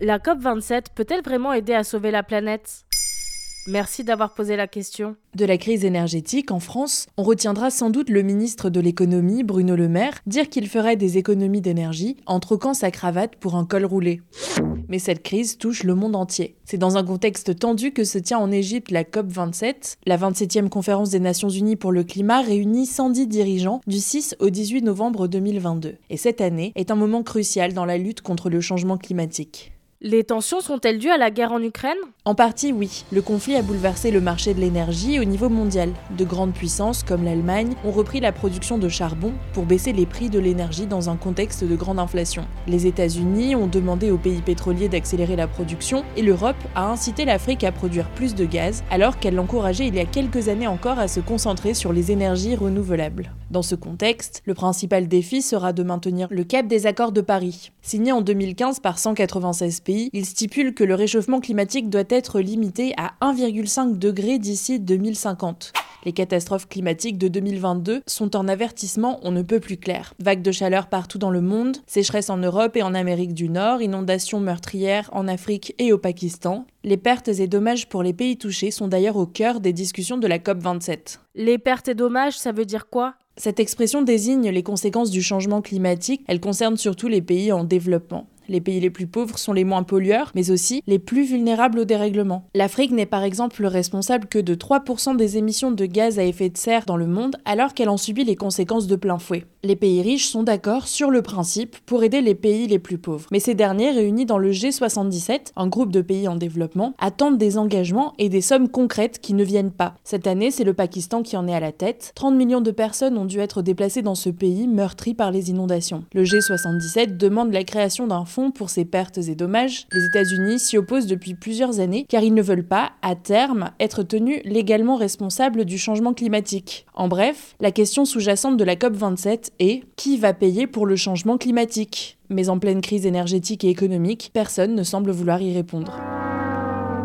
La COP27 peut-elle vraiment aider à sauver la planète? Merci d'avoir posé la question. De la crise énergétique en France, on retiendra sans doute le ministre de l'économie, Bruno Le Maire, dire qu'il ferait des économies d'énergie en troquant sa cravate pour un col roulé. Mais cette crise touche le monde entier. C'est dans un contexte tendu que se tient en Égypte la COP27, la 27e conférence des Nations Unies pour le climat réunit 110 dirigeants du 6 au 18 novembre 2022. Et cette année est un moment crucial dans la lutte contre le changement climatique. Les tensions sont-elles dues à la guerre en Ukraine? En partie, oui. Le conflit a bouleversé le marché de l'énergie au niveau mondial. De grandes puissances, comme l'Allemagne, ont repris la production de charbon pour baisser les prix de l'énergie dans un contexte de grande inflation. Les États-Unis ont demandé aux pays pétroliers d'accélérer la production et l'Europe a incité l'Afrique à produire plus de gaz, alors qu'elle l'encourageait il y a quelques années encore à se concentrer sur les énergies renouvelables. Dans ce contexte, le principal défi sera de maintenir le cap des accords de Paris. Signé en 2015 par 196 pays, il stipule que le réchauffement climatique doit être limité à 1,5 degré d'ici 2050. Les catastrophes climatiques de 2022 sont un avertissement on ne peut plus clair. Vagues de chaleur partout dans le monde, sécheresse en Europe et en Amérique du Nord, inondations meurtrières en Afrique et au Pakistan. Les pertes et dommages pour les pays touchés sont d'ailleurs au cœur des discussions de la COP27. Les pertes et dommages, ça veut dire quoi? Cette expression désigne les conséquences du changement climatique, elle concerne surtout les pays en développement. Les pays les plus pauvres sont les moins pollueurs, mais aussi les plus vulnérables au dérèglement. L'Afrique n'est par exemple responsable que de 3% des émissions de gaz à effet de serre dans le monde, alors qu'elle en subit les conséquences de plein fouet. Les pays riches sont d'accord sur le principe pour aider les pays les plus pauvres. Mais ces derniers, réunis dans le G77, un groupe de pays en développement, attendent des engagements et des sommes concrètes qui ne viennent pas. Cette année, c'est le Pakistan qui en est à la tête. 30 millions de personnes ont dû être déplacées dans ce pays meurtri par les inondations. Le G77 demande la création d'un fonds pour ces pertes et dommages. Les États-Unis s'y opposent depuis plusieurs années car ils ne veulent pas, à terme, être tenus légalement responsables du changement climatique. En bref, la question sous-jacente de la COP27 est qui va payer pour le changement climatique Mais en pleine crise énergétique et économique, personne ne semble vouloir y répondre.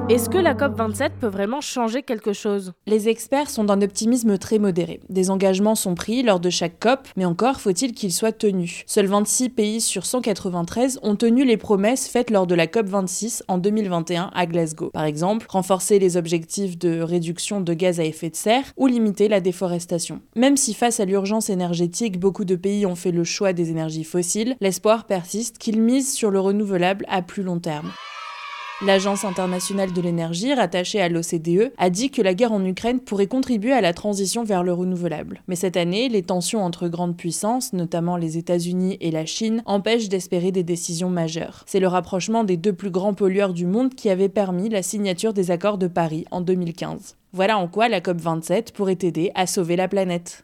Est-ce que la COP27 peut vraiment changer quelque chose? Les experts sont d'un optimisme très modéré. Des engagements sont pris lors de chaque COP, mais encore faut-il qu'ils soient tenus. Seuls 26 pays sur 193 ont tenu les promesses faites lors de la COP26 en 2021 à Glasgow. Par exemple, renforcer les objectifs de réduction de gaz à effet de serre ou limiter la déforestation. Même si face à l'urgence énergétique, beaucoup de pays ont fait le choix des énergies fossiles, l'espoir persiste qu'ils misent sur le renouvelable à plus long terme. L'Agence internationale de l'énergie, rattachée à l'OCDE, a dit que la guerre en Ukraine pourrait contribuer à la transition vers le renouvelable. Mais cette année, les tensions entre grandes puissances, notamment les États-Unis et la Chine, empêchent d'espérer des décisions majeures. C'est le rapprochement des deux plus grands pollueurs du monde qui avait permis la signature des accords de Paris en 2015. Voilà en quoi la COP27 pourrait aider à sauver la planète.